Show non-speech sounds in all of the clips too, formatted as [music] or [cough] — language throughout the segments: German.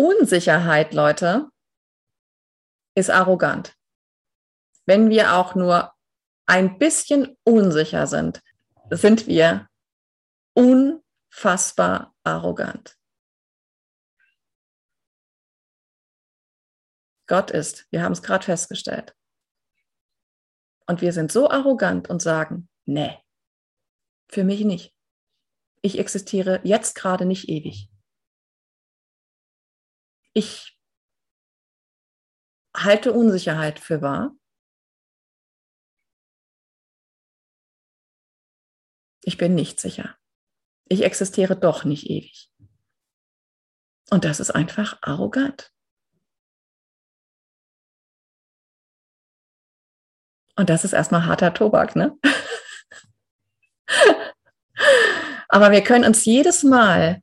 Unsicherheit, Leute, ist arrogant. Wenn wir auch nur ein bisschen unsicher sind, sind wir unfassbar arrogant. Gott ist, wir haben es gerade festgestellt. Und wir sind so arrogant und sagen, nee, für mich nicht. Ich existiere jetzt gerade nicht ewig. Ich halte Unsicherheit für wahr. Ich bin nicht sicher. Ich existiere doch nicht ewig. Und das ist einfach arrogant. Und das ist erstmal harter Tobak, ne? [laughs] Aber wir können uns jedes Mal,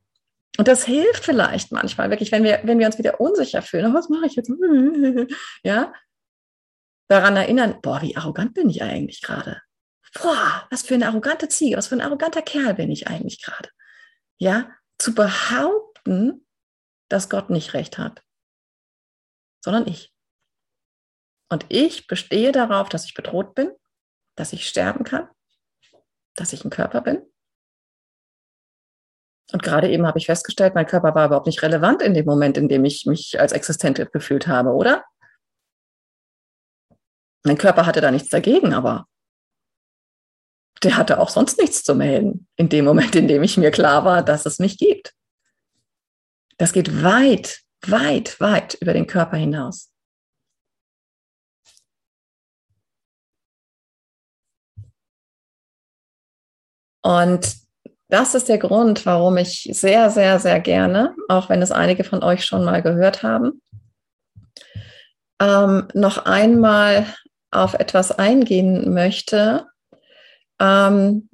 und das hilft vielleicht manchmal wirklich, wenn wir, wenn wir uns wieder unsicher fühlen, oh, was mache ich jetzt? [laughs] Ja, daran erinnern, boah, wie arrogant bin ich eigentlich gerade? Boah, was für eine arrogante Ziege, was für ein arroganter Kerl bin ich eigentlich gerade? Ja, zu behaupten, dass Gott nicht recht hat, sondern ich. Und ich bestehe darauf, dass ich bedroht bin, dass ich sterben kann, dass ich ein Körper bin. Und gerade eben habe ich festgestellt, mein Körper war überhaupt nicht relevant in dem Moment, in dem ich mich als existent gefühlt habe, oder? Mein Körper hatte da nichts dagegen, aber der hatte auch sonst nichts zu melden, in dem Moment, in dem ich mir klar war, dass es mich gibt. Das geht weit, weit, weit über den Körper hinaus. Und das ist der Grund, warum ich sehr, sehr, sehr gerne, auch wenn es einige von euch schon mal gehört haben, ähm, noch einmal auf etwas eingehen möchte, ähm,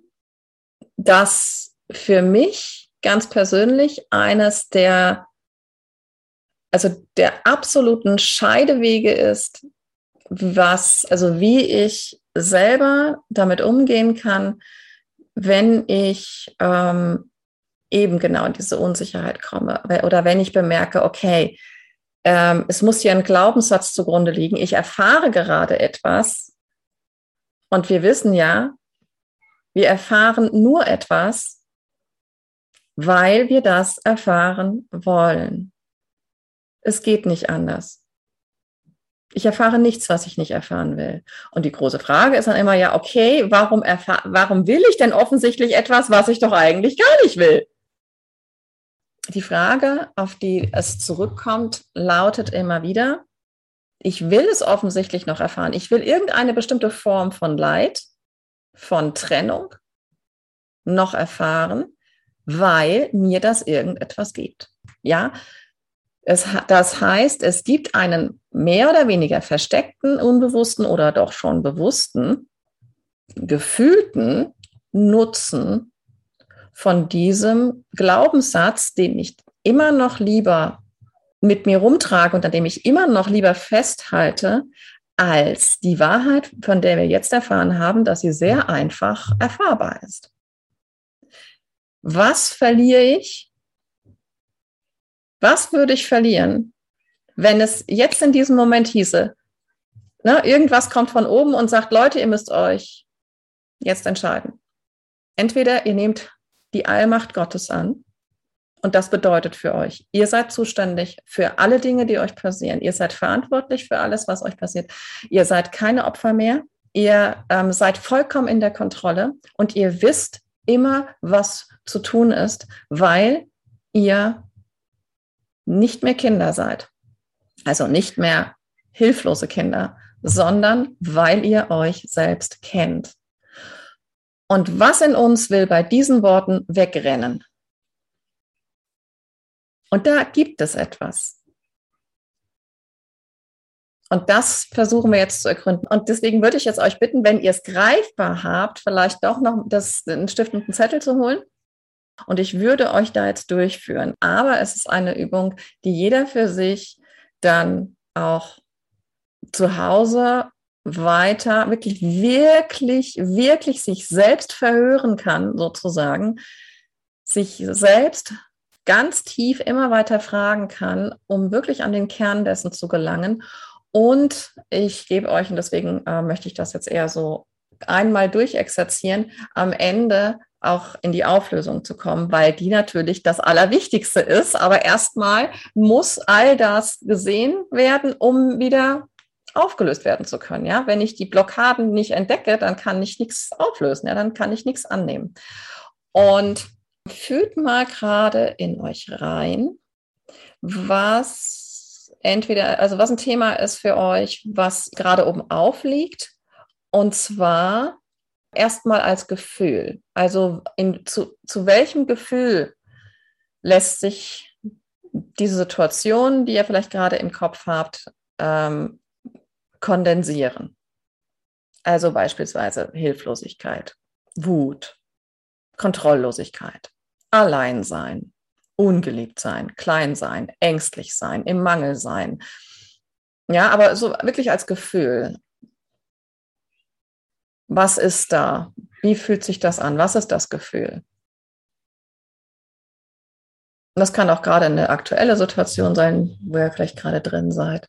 das für mich ganz persönlich eines der, also der absoluten Scheidewege ist, was, also wie ich selber damit umgehen kann, wenn ich ähm, eben genau in diese Unsicherheit komme oder wenn ich bemerke, okay, ähm, es muss hier ein Glaubenssatz zugrunde liegen, ich erfahre gerade etwas und wir wissen ja, wir erfahren nur etwas, weil wir das erfahren wollen. Es geht nicht anders. Ich erfahre nichts, was ich nicht erfahren will. Und die große Frage ist dann immer, ja, okay, warum, warum will ich denn offensichtlich etwas, was ich doch eigentlich gar nicht will? Die Frage, auf die es zurückkommt, lautet immer wieder, ich will es offensichtlich noch erfahren. Ich will irgendeine bestimmte Form von Leid, von Trennung noch erfahren, weil mir das irgendetwas gibt. Ja, es, das heißt, es gibt einen mehr oder weniger versteckten, unbewussten oder doch schon bewussten, gefühlten Nutzen von diesem Glaubenssatz, den ich immer noch lieber mit mir rumtrage und an dem ich immer noch lieber festhalte, als die Wahrheit, von der wir jetzt erfahren haben, dass sie sehr einfach erfahrbar ist. Was verliere ich, was würde ich verlieren, wenn es jetzt in diesem Moment hieße, ne, irgendwas kommt von oben und sagt, Leute, ihr müsst euch jetzt entscheiden. Entweder ihr nehmt die Allmacht Gottes an und das bedeutet für euch, ihr seid zuständig für alle Dinge, die euch passieren. Ihr seid verantwortlich für alles, was euch passiert. Ihr seid keine Opfer mehr. Ihr ähm, seid vollkommen in der Kontrolle und ihr wisst immer, was zu tun ist, weil ihr nicht mehr Kinder seid. Also nicht mehr hilflose Kinder, sondern weil ihr euch selbst kennt. Und was in uns will bei diesen Worten wegrennen? Und da gibt es etwas. Und das versuchen wir jetzt zu ergründen. Und deswegen würde ich jetzt euch bitten, wenn ihr es greifbar habt, vielleicht doch noch das, einen Stift und einen Zettel zu holen und ich würde euch da jetzt durchführen. Aber es ist eine Übung, die jeder für sich dann auch zu Hause weiter wirklich, wirklich, wirklich sich selbst verhören kann, sozusagen, sich selbst ganz tief immer weiter fragen kann, um wirklich an den Kern dessen zu gelangen. Und ich gebe euch, und deswegen äh, möchte ich das jetzt eher so einmal durchexerzieren, am Ende auch in die Auflösung zu kommen, weil die natürlich das Allerwichtigste ist. Aber erstmal muss all das gesehen werden, um wieder aufgelöst werden zu können. Ja, wenn ich die Blockaden nicht entdecke, dann kann ich nichts auflösen. Ja, dann kann ich nichts annehmen. Und fühlt mal gerade in euch rein, was entweder, also was ein Thema ist für euch, was gerade oben aufliegt. Und zwar erstmal als Gefühl. Also in, zu, zu welchem Gefühl lässt sich diese Situation, die ihr vielleicht gerade im Kopf habt, ähm, kondensieren. Also beispielsweise Hilflosigkeit, Wut, Kontrolllosigkeit, Alleinsein, ungeliebt sein, klein sein, ängstlich sein, im Mangel sein. Ja, aber so wirklich als Gefühl. Was ist da? Wie fühlt sich das an? Was ist das Gefühl? Und das kann auch gerade eine aktuelle Situation sein, wo ihr vielleicht gerade drin seid.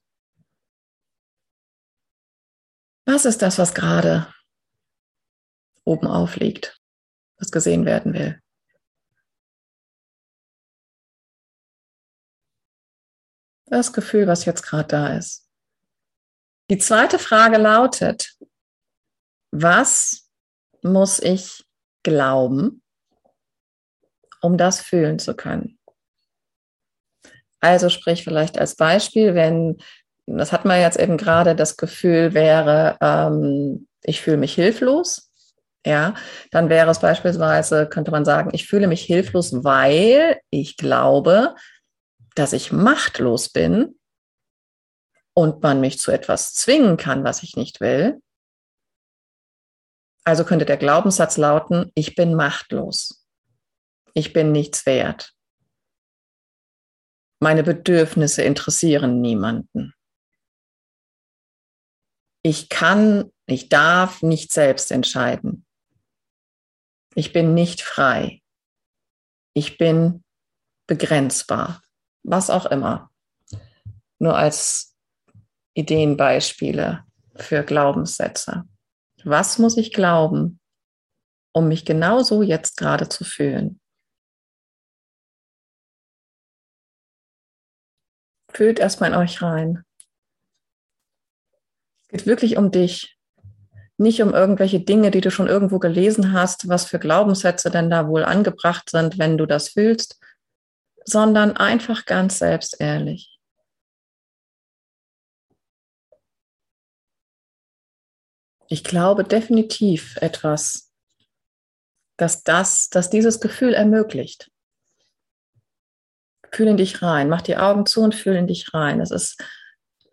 Was ist das, was gerade oben aufliegt, was gesehen werden will? Das Gefühl, was jetzt gerade da ist. Die zweite Frage lautet, was muss ich glauben, um das fühlen zu können? Also sprich vielleicht als Beispiel, wenn das hat man jetzt eben gerade, das Gefühl wäre, ähm, ich fühle mich hilflos. Ja, dann wäre es beispielsweise, könnte man sagen, ich fühle mich hilflos, weil ich glaube, dass ich machtlos bin und man mich zu etwas zwingen kann, was ich nicht will. Also könnte der Glaubenssatz lauten, ich bin machtlos. Ich bin nichts wert. Meine Bedürfnisse interessieren niemanden ich kann, ich darf nicht selbst entscheiden. Ich bin nicht frei. Ich bin begrenzbar. Was auch immer. Nur als Ideenbeispiele für Glaubenssätze. Was muss ich glauben, um mich genauso jetzt gerade zu fühlen? Fühlt erstmal in euch rein geht wirklich um dich. Nicht um irgendwelche Dinge, die du schon irgendwo gelesen hast, was für Glaubenssätze denn da wohl angebracht sind, wenn du das fühlst, sondern einfach ganz selbst ehrlich. Ich glaube definitiv etwas, dass das, dass dieses Gefühl ermöglicht. Fühl in dich rein, mach die Augen zu und fühl in dich rein. Es ist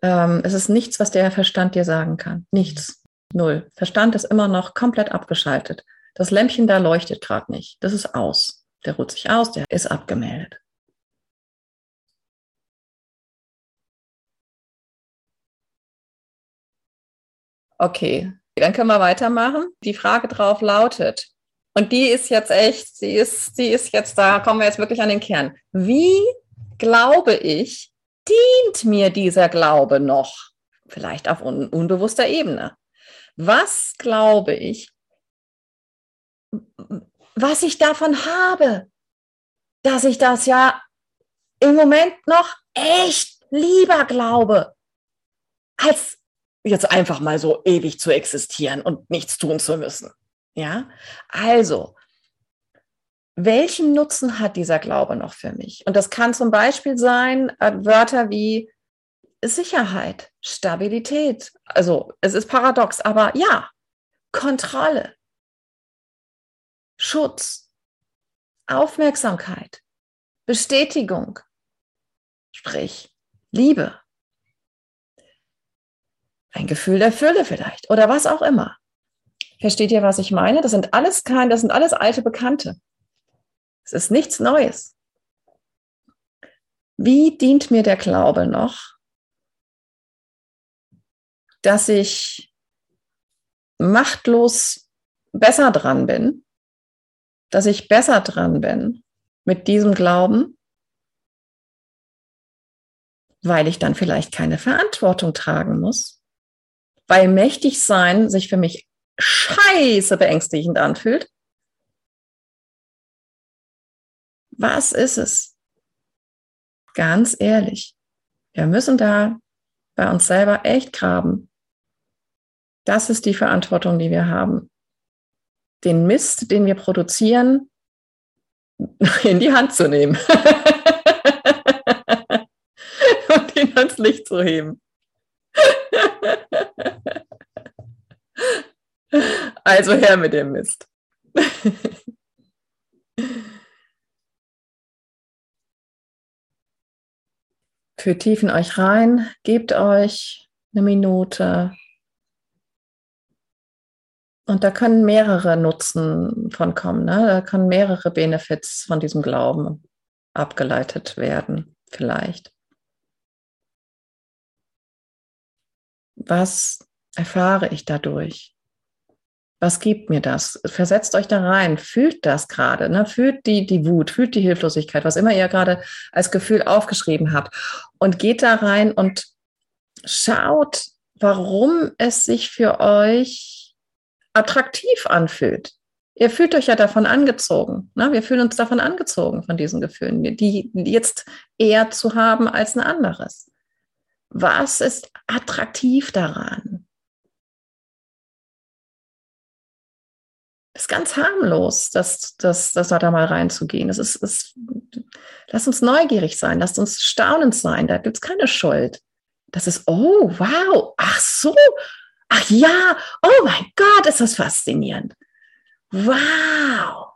ähm, es ist nichts, was der Verstand dir sagen kann. Nichts. Null. Verstand ist immer noch komplett abgeschaltet. Das Lämpchen da leuchtet gerade nicht. Das ist aus. Der ruht sich aus, der ist abgemeldet. Okay, dann können wir weitermachen. Die Frage drauf lautet, und die ist jetzt echt, sie ist, sie ist jetzt, da kommen wir jetzt wirklich an den Kern. Wie glaube ich, dient mir dieser Glaube noch? Vielleicht auf un unbewusster Ebene. Was glaube ich, was ich davon habe, dass ich das ja im Moment noch echt lieber glaube, als jetzt einfach mal so ewig zu existieren und nichts tun zu müssen. Ja, also welchen Nutzen hat dieser Glaube noch für mich? Und das kann zum Beispiel sein, äh, Wörter wie Sicherheit, Stabilität. Also es ist paradox, aber ja, Kontrolle, Schutz, Aufmerksamkeit, Bestätigung, sprich Liebe, ein Gefühl der Fülle vielleicht oder was auch immer. Versteht ihr, was ich meine? Das sind alles kein, das sind alles alte Bekannte. Es ist nichts Neues. Wie dient mir der Glaube noch, dass ich machtlos besser dran bin, dass ich besser dran bin mit diesem Glauben, weil ich dann vielleicht keine Verantwortung tragen muss, weil mächtig sein sich für mich scheiße beängstigend anfühlt. Was ist es? Ganz ehrlich, wir müssen da bei uns selber echt graben. Das ist die Verantwortung, die wir haben. Den Mist, den wir produzieren, [laughs] in die Hand zu nehmen [laughs] und ihn ans Licht zu heben. Also her mit dem Mist. Führt tief in euch rein, gebt euch eine Minute. Und da können mehrere Nutzen von kommen. Ne? Da können mehrere Benefits von diesem Glauben abgeleitet werden, vielleicht. Was erfahre ich dadurch? Was gibt mir das? Versetzt euch da rein, fühlt das gerade, ne? fühlt die, die Wut, fühlt die Hilflosigkeit, was immer ihr gerade als Gefühl aufgeschrieben habt. Und geht da rein und schaut, warum es sich für euch attraktiv anfühlt. Ihr fühlt euch ja davon angezogen. Ne? Wir fühlen uns davon angezogen, von diesen Gefühlen, die jetzt eher zu haben als ein anderes. Was ist attraktiv daran? ist ganz harmlos, das, das, das da mal reinzugehen. Es ist, es, lass uns neugierig sein, lasst uns staunend sein, da gibt es keine Schuld. Das ist, oh, wow, ach so, ach ja, oh mein Gott, ist das faszinierend. Wow.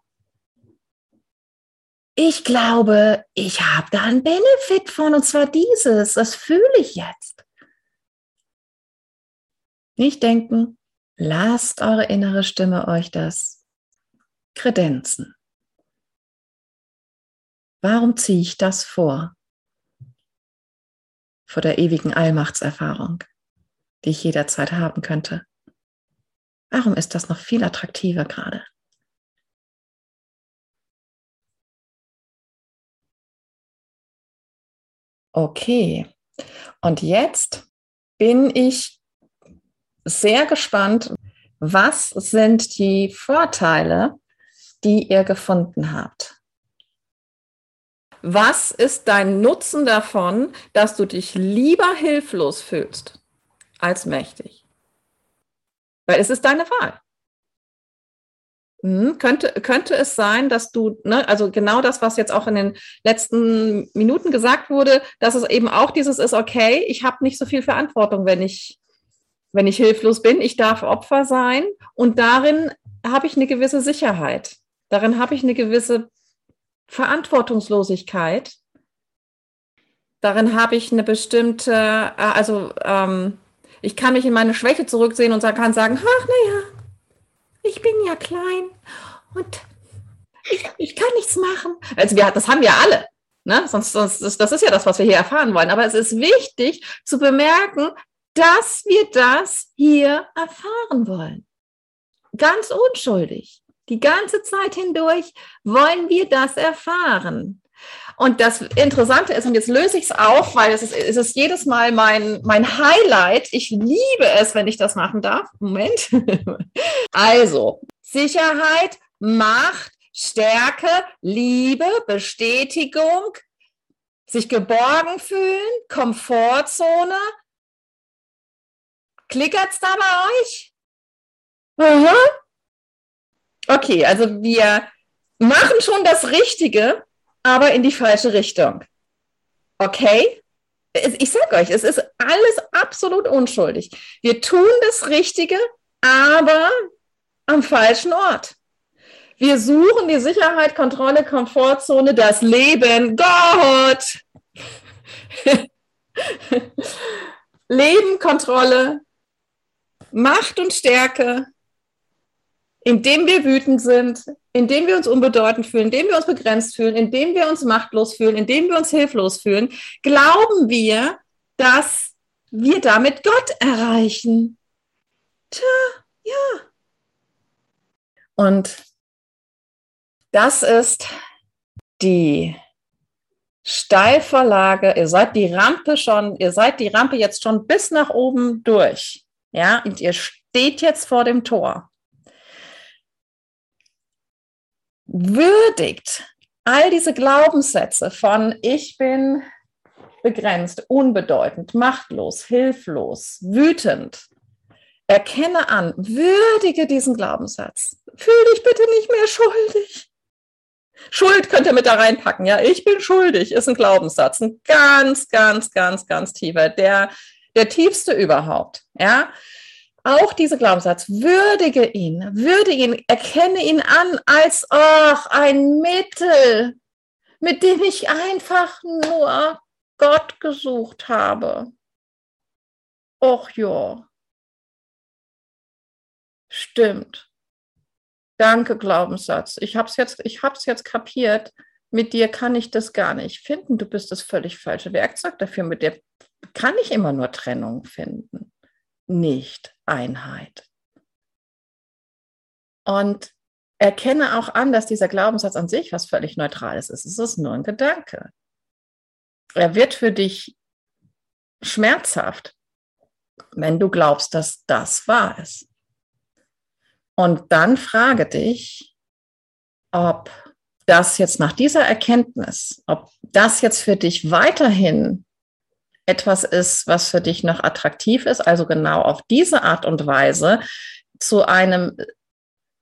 Ich glaube, ich habe da einen Benefit von, und zwar dieses, das fühle ich jetzt. Nicht denken, Lasst eure innere Stimme euch das kredenzen. Warum ziehe ich das vor? Vor der ewigen Allmachtserfahrung, die ich jederzeit haben könnte. Warum ist das noch viel attraktiver gerade? Okay, und jetzt bin ich sehr gespannt, was sind die Vorteile, die ihr gefunden habt? Was ist dein Nutzen davon, dass du dich lieber hilflos fühlst als mächtig? Weil es ist deine Wahl. Hm, könnte, könnte es sein, dass du, ne, also genau das, was jetzt auch in den letzten Minuten gesagt wurde, dass es eben auch dieses ist, okay, ich habe nicht so viel Verantwortung, wenn ich wenn ich hilflos bin, ich darf Opfer sein und darin habe ich eine gewisse Sicherheit. Darin habe ich eine gewisse Verantwortungslosigkeit. Darin habe ich eine bestimmte, äh, also ähm, ich kann mich in meine Schwäche zurücksehen und kann sagen, ach naja, ich bin ja klein und ich, ich kann nichts machen. Also wir, das haben wir alle. Ne? Sonst, sonst, das ist ja das, was wir hier erfahren wollen. Aber es ist wichtig zu bemerken, dass wir das hier erfahren wollen. Ganz unschuldig. Die ganze Zeit hindurch wollen wir das erfahren. Und das Interessante ist, und jetzt löse ich es auf, weil es ist, es ist jedes Mal mein, mein Highlight. Ich liebe es, wenn ich das machen darf. Moment. [laughs] Also, Sicherheit, Macht, Stärke, Liebe, Bestätigung, sich geborgen fühlen, Komfortzone, Klickert's da bei euch? Aha. Okay, also wir machen schon das Richtige, aber in die falsche Richtung. Okay? Ich sag euch, es ist alles absolut unschuldig. Wir tun das Richtige, aber am falschen Ort. Wir suchen die Sicherheit, Kontrolle, Komfortzone, das Leben. Gott! [laughs] Leben, Kontrolle, Macht und Stärke, indem wir wütend sind, indem wir uns unbedeutend fühlen, indem wir uns begrenzt fühlen, indem wir uns machtlos fühlen, indem wir uns hilflos fühlen, glauben wir, dass wir damit Gott erreichen. Tja, ja. Und das ist die Steilvorlage, ihr seid die Rampe schon, ihr seid die Rampe jetzt schon bis nach oben durch. Ja, und ihr steht jetzt vor dem Tor. Würdigt all diese Glaubenssätze von ich bin begrenzt, unbedeutend, machtlos, hilflos, wütend. Erkenne an, würdige diesen Glaubenssatz. Fühl dich bitte nicht mehr schuldig. Schuld könnt ihr mit da reinpacken. Ja, ich bin schuldig, ist ein Glaubenssatz. Ein ganz, ganz, ganz, ganz tiefer. Der, der tiefste überhaupt. Ja. Auch dieser Glaubenssatz, würdige ihn, würdige ihn, erkenne ihn an als oh, ein Mittel, mit dem ich einfach nur Gott gesucht habe. Och ja. Stimmt. Danke, Glaubenssatz. Ich habe es jetzt, jetzt kapiert. Mit dir kann ich das gar nicht finden. Du bist das völlig falsche Werkzeug dafür. Mit dir kann ich immer nur Trennung finden, nicht Einheit. Und erkenne auch an, dass dieser Glaubenssatz an sich was völlig Neutrales ist. Es ist nur ein Gedanke. Er wird für dich schmerzhaft, wenn du glaubst, dass das wahr ist. Und dann frage dich, ob das jetzt nach dieser Erkenntnis, ob das jetzt für dich weiterhin etwas ist, was für dich noch attraktiv ist, also genau auf diese Art und Weise zu einem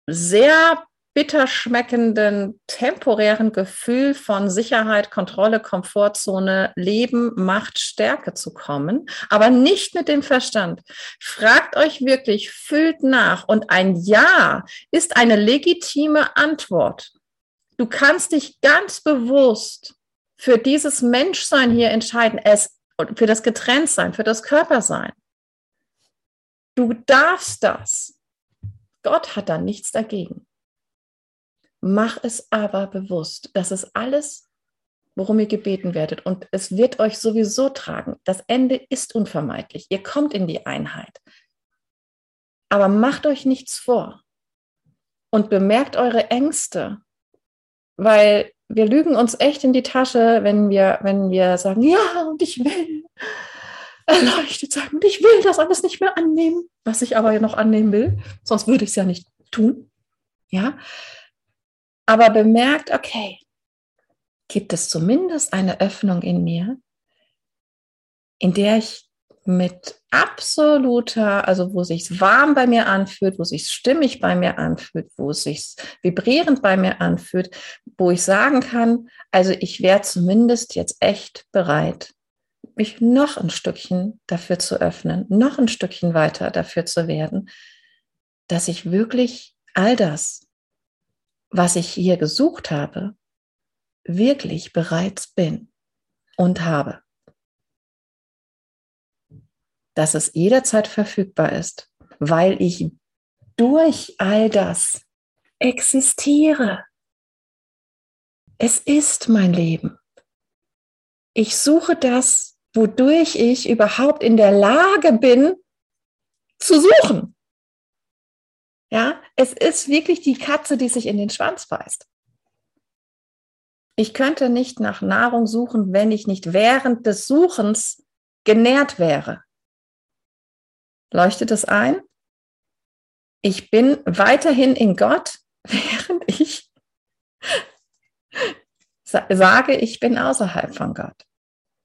sehr bitter schmeckenden, temporären Gefühl von Sicherheit, Kontrolle, Komfortzone, Leben, Macht, Stärke zu kommen, aber nicht mit dem Verstand. Fragt euch wirklich, fühlt nach und ein Ja ist eine legitime Antwort. Du kannst dich ganz bewusst für dieses Menschsein hier entscheiden, es für das Getrenntsein, für das Körpersein. Du darfst das. Gott hat da nichts dagegen. Mach es aber bewusst. Das ist alles, worum ihr gebeten werdet. Und es wird euch sowieso tragen. Das Ende ist unvermeidlich. Ihr kommt in die Einheit. Aber macht euch nichts vor. Und bemerkt eure Ängste. Weil wir lügen uns echt in die Tasche, wenn wir, wenn wir sagen, ja, und ich will. Erleuchtet [laughs] sein und ich will das alles nicht mehr annehmen, was ich aber noch annehmen will, sonst würde ich es ja nicht tun. Ja, aber bemerkt, okay, gibt es zumindest eine Öffnung in mir, in der ich mit absoluter, also wo sich warm bei mir anfühlt, wo sich stimmig bei mir anfühlt, wo es sich vibrierend bei mir anfühlt, wo ich sagen kann, also ich wäre zumindest jetzt echt bereit, mich noch ein Stückchen dafür zu öffnen, noch ein Stückchen weiter dafür zu werden, dass ich wirklich all das, was ich hier gesucht habe, wirklich bereits bin und habe. Dass es jederzeit verfügbar ist, weil ich durch all das existiere. Es ist mein Leben. Ich suche das, wodurch ich überhaupt in der Lage bin, zu suchen. Ja, es ist wirklich die Katze, die sich in den Schwanz beißt. Ich könnte nicht nach Nahrung suchen, wenn ich nicht während des Suchens genährt wäre. Leuchtet es ein? Ich bin weiterhin in Gott, [laughs] während ich sage, ich bin außerhalb von Gott.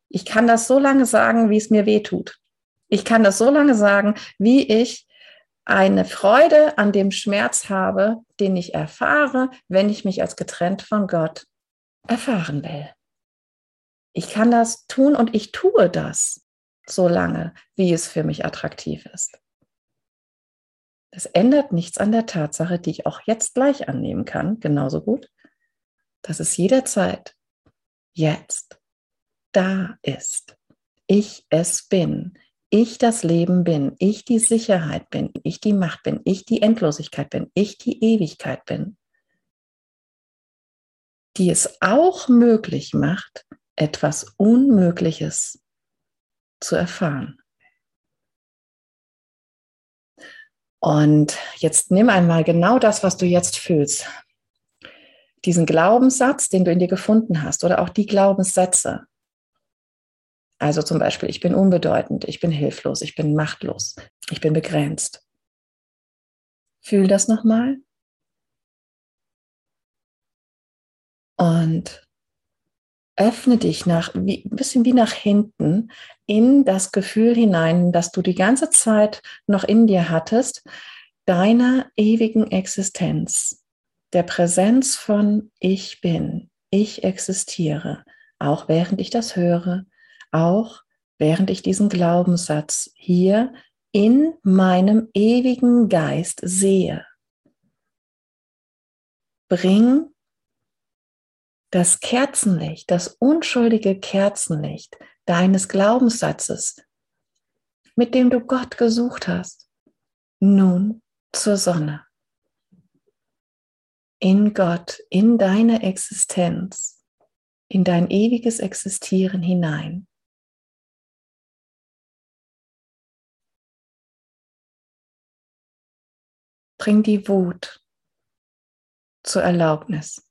Ich kann das so lange sagen, wie es mir weh tut. Ich kann das so lange sagen, wie ich eine Freude an dem Schmerz habe, den ich erfahre, wenn ich mich als getrennt von Gott erfahren will. Ich kann das tun und ich tue das so lange, wie es für mich attraktiv ist. Das ändert nichts an der Tatsache, die ich auch jetzt gleich annehmen kann, genauso gut, dass es jederzeit jetzt da ist. Ich es bin. Ich das Leben bin, ich die Sicherheit bin, ich die Macht bin, ich die Endlosigkeit bin, ich die Ewigkeit bin, die es auch möglich macht, etwas Unmögliches zu erfahren. Und jetzt nimm einmal genau das, was du jetzt fühlst. diesen Glaubenssatz, den du in dir gefunden hast, oder auch die Glaubenssätze. Also zum Beispiel, ich bin unbedeutend, ich bin hilflos, ich bin machtlos, ich bin begrenzt. Fühl das nochmal. Und öffne dich nach, wie, ein bisschen wie nach hinten in das Gefühl hinein, dass du die ganze Zeit noch in dir hattest, deiner ewigen Existenz, der Präsenz von Ich bin, ich existiere, auch während ich das höre, auch während ich diesen Glaubenssatz hier in meinem ewigen Geist sehe. Bring das Kerzenlicht, das unschuldige Kerzenlicht deines Glaubenssatzes, mit dem du Gott gesucht hast, nun zur Sonne. In Gott, in deine Existenz, in dein ewiges Existieren hinein. Bring die Wut zur Erlaubnis.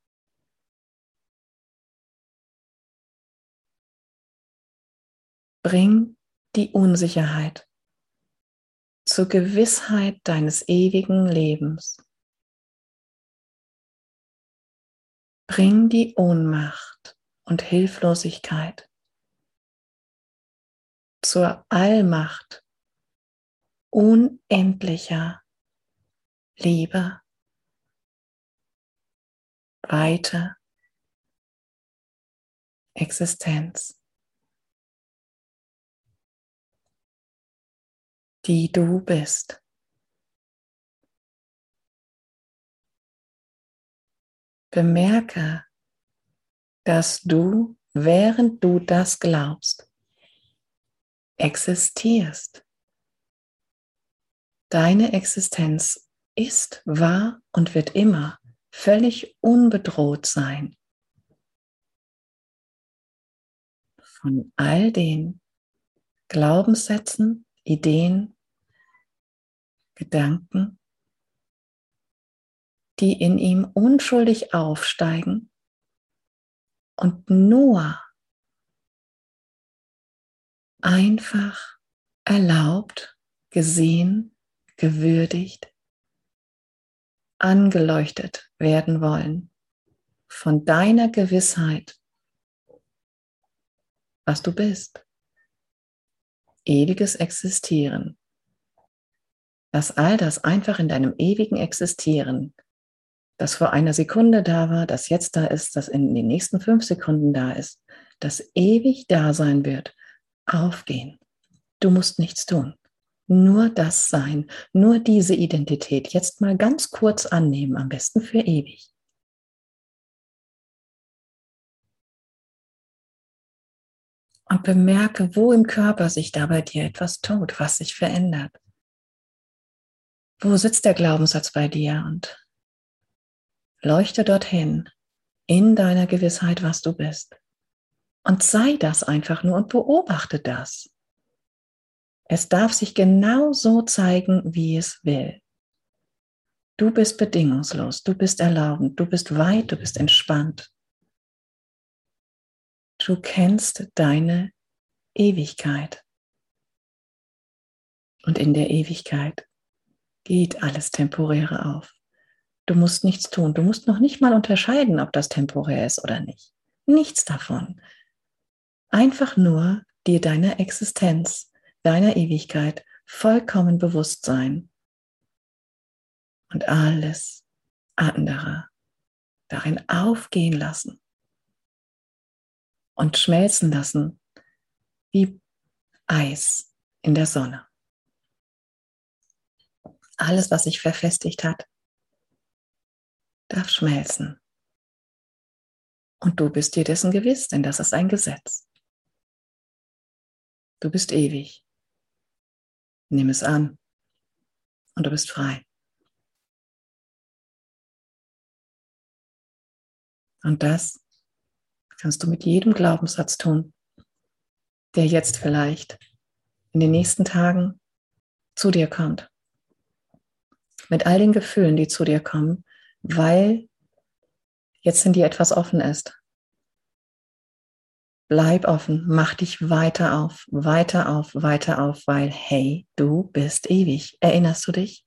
Bring die Unsicherheit zur Gewissheit deines ewigen Lebens. Bring die Ohnmacht und Hilflosigkeit zur Allmacht unendlicher Liebe, Weite, Existenz. Die du bist. Bemerke, dass du, während du das glaubst, existierst. Deine Existenz ist, war und wird immer völlig unbedroht sein von all den Glaubenssätzen, Ideen, Gedanken, die in ihm unschuldig aufsteigen und nur einfach erlaubt, gesehen, gewürdigt, angeleuchtet werden wollen von deiner Gewissheit, was du bist. Ewiges Existieren dass all das einfach in deinem ewigen Existieren, das vor einer Sekunde da war, das jetzt da ist, das in den nächsten fünf Sekunden da ist, das ewig da sein wird, aufgehen. Du musst nichts tun. Nur das sein, nur diese Identität jetzt mal ganz kurz annehmen, am besten für ewig. Und bemerke, wo im Körper sich da bei dir etwas tut, was sich verändert. Wo sitzt der Glaubenssatz bei dir? Und leuchte dorthin in deiner Gewissheit, was du bist. Und sei das einfach nur und beobachte das. Es darf sich genau so zeigen, wie es will. Du bist bedingungslos, du bist erlaubend, du bist weit, du bist entspannt. Du kennst deine Ewigkeit. Und in der Ewigkeit geht alles Temporäre auf. Du musst nichts tun. Du musst noch nicht mal unterscheiden, ob das temporär ist oder nicht. Nichts davon. Einfach nur dir deiner Existenz, deiner Ewigkeit vollkommen bewusst sein. Und alles andere darin aufgehen lassen und schmelzen lassen wie Eis in der Sonne alles, was sich verfestigt hat, darf schmelzen. Und du bist dir dessen gewiss, denn das ist ein Gesetz. Du bist ewig. Nimm es an und du bist frei. Und das kannst du mit jedem Glaubenssatz tun, der jetzt vielleicht in den nächsten Tagen zu dir kommt mit all den Gefühlen, die zu dir kommen, weil jetzt in dir etwas offen ist. Bleib offen, mach dich weiter auf, weiter auf, weiter auf, weil hey, du bist ewig. Erinnerst du dich?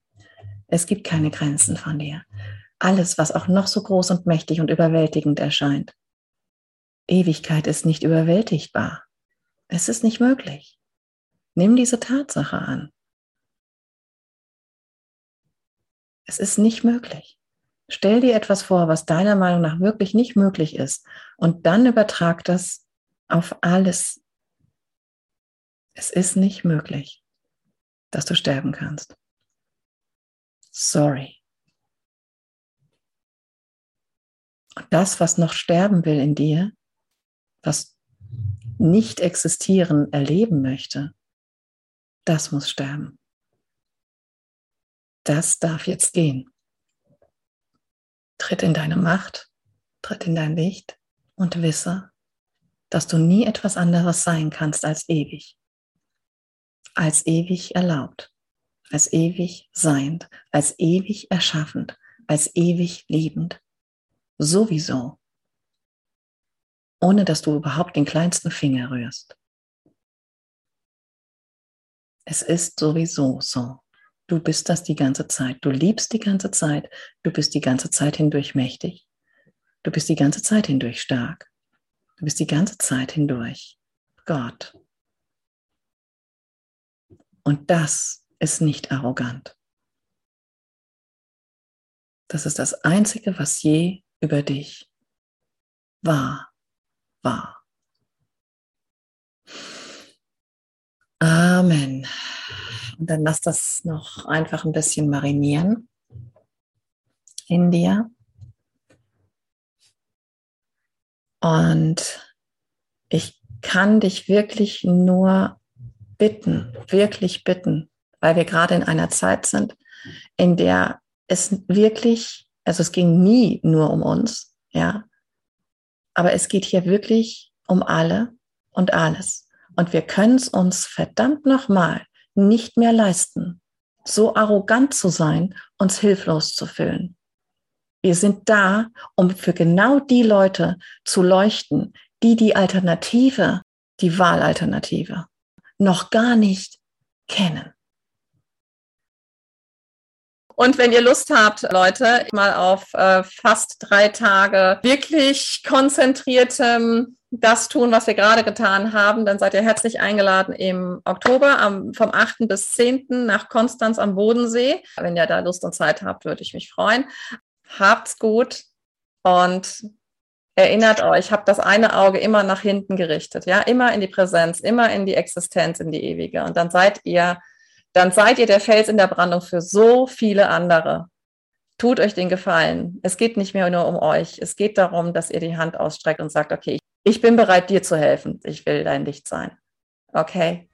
Es gibt keine Grenzen von dir. Alles, was auch noch so groß und mächtig und überwältigend erscheint. Ewigkeit ist nicht überwältigbar. Es ist nicht möglich. Nimm diese Tatsache an. Es ist nicht möglich. Stell dir etwas vor, was deiner Meinung nach wirklich nicht möglich ist und dann übertrag das auf alles. Es ist nicht möglich, dass du sterben kannst. Sorry. Und das, was noch sterben will in dir, was nicht existieren erleben möchte, das muss sterben. Das darf jetzt gehen. Tritt in deine Macht, tritt in dein Licht und wisse, dass du nie etwas anderes sein kannst als ewig. Als ewig erlaubt, als ewig seiend, als ewig erschaffend, als ewig liebend. Sowieso. Ohne dass du überhaupt den kleinsten Finger rührst. Es ist sowieso so. Du bist das die ganze Zeit. Du liebst die ganze Zeit. Du bist die ganze Zeit hindurch mächtig. Du bist die ganze Zeit hindurch stark. Du bist die ganze Zeit hindurch Gott. Und das ist nicht arrogant. Das ist das Einzige, was je über dich war, war. Amen. Und dann lass das noch einfach ein bisschen marinieren in dir. Und ich kann dich wirklich nur bitten, wirklich bitten, weil wir gerade in einer Zeit sind, in der es wirklich, also es ging nie nur um uns, ja, aber es geht hier wirklich um alle und alles. Und wir können es uns verdammt nochmal nicht mehr leisten, so arrogant zu sein, uns hilflos zu fühlen. Wir sind da, um für genau die Leute zu leuchten, die die Alternative, die Wahlalternative, noch gar nicht kennen. Und wenn ihr Lust habt, Leute, mal auf äh, fast drei Tage wirklich konzentriertem das tun, was wir gerade getan haben, dann seid ihr herzlich eingeladen im Oktober am, vom 8. bis 10. nach Konstanz am Bodensee. Wenn ihr da Lust und Zeit habt, würde ich mich freuen. Habt's gut und erinnert euch, habt das eine Auge immer nach hinten gerichtet, ja, immer in die Präsenz, immer in die Existenz, in die ewige. Und dann seid ihr, dann seid ihr der Fels in der Brandung für so viele andere. Tut euch den Gefallen. Es geht nicht mehr nur um euch. Es geht darum, dass ihr die Hand ausstreckt und sagt, okay, ich bin bereit, dir zu helfen. Ich will dein Licht sein. Okay?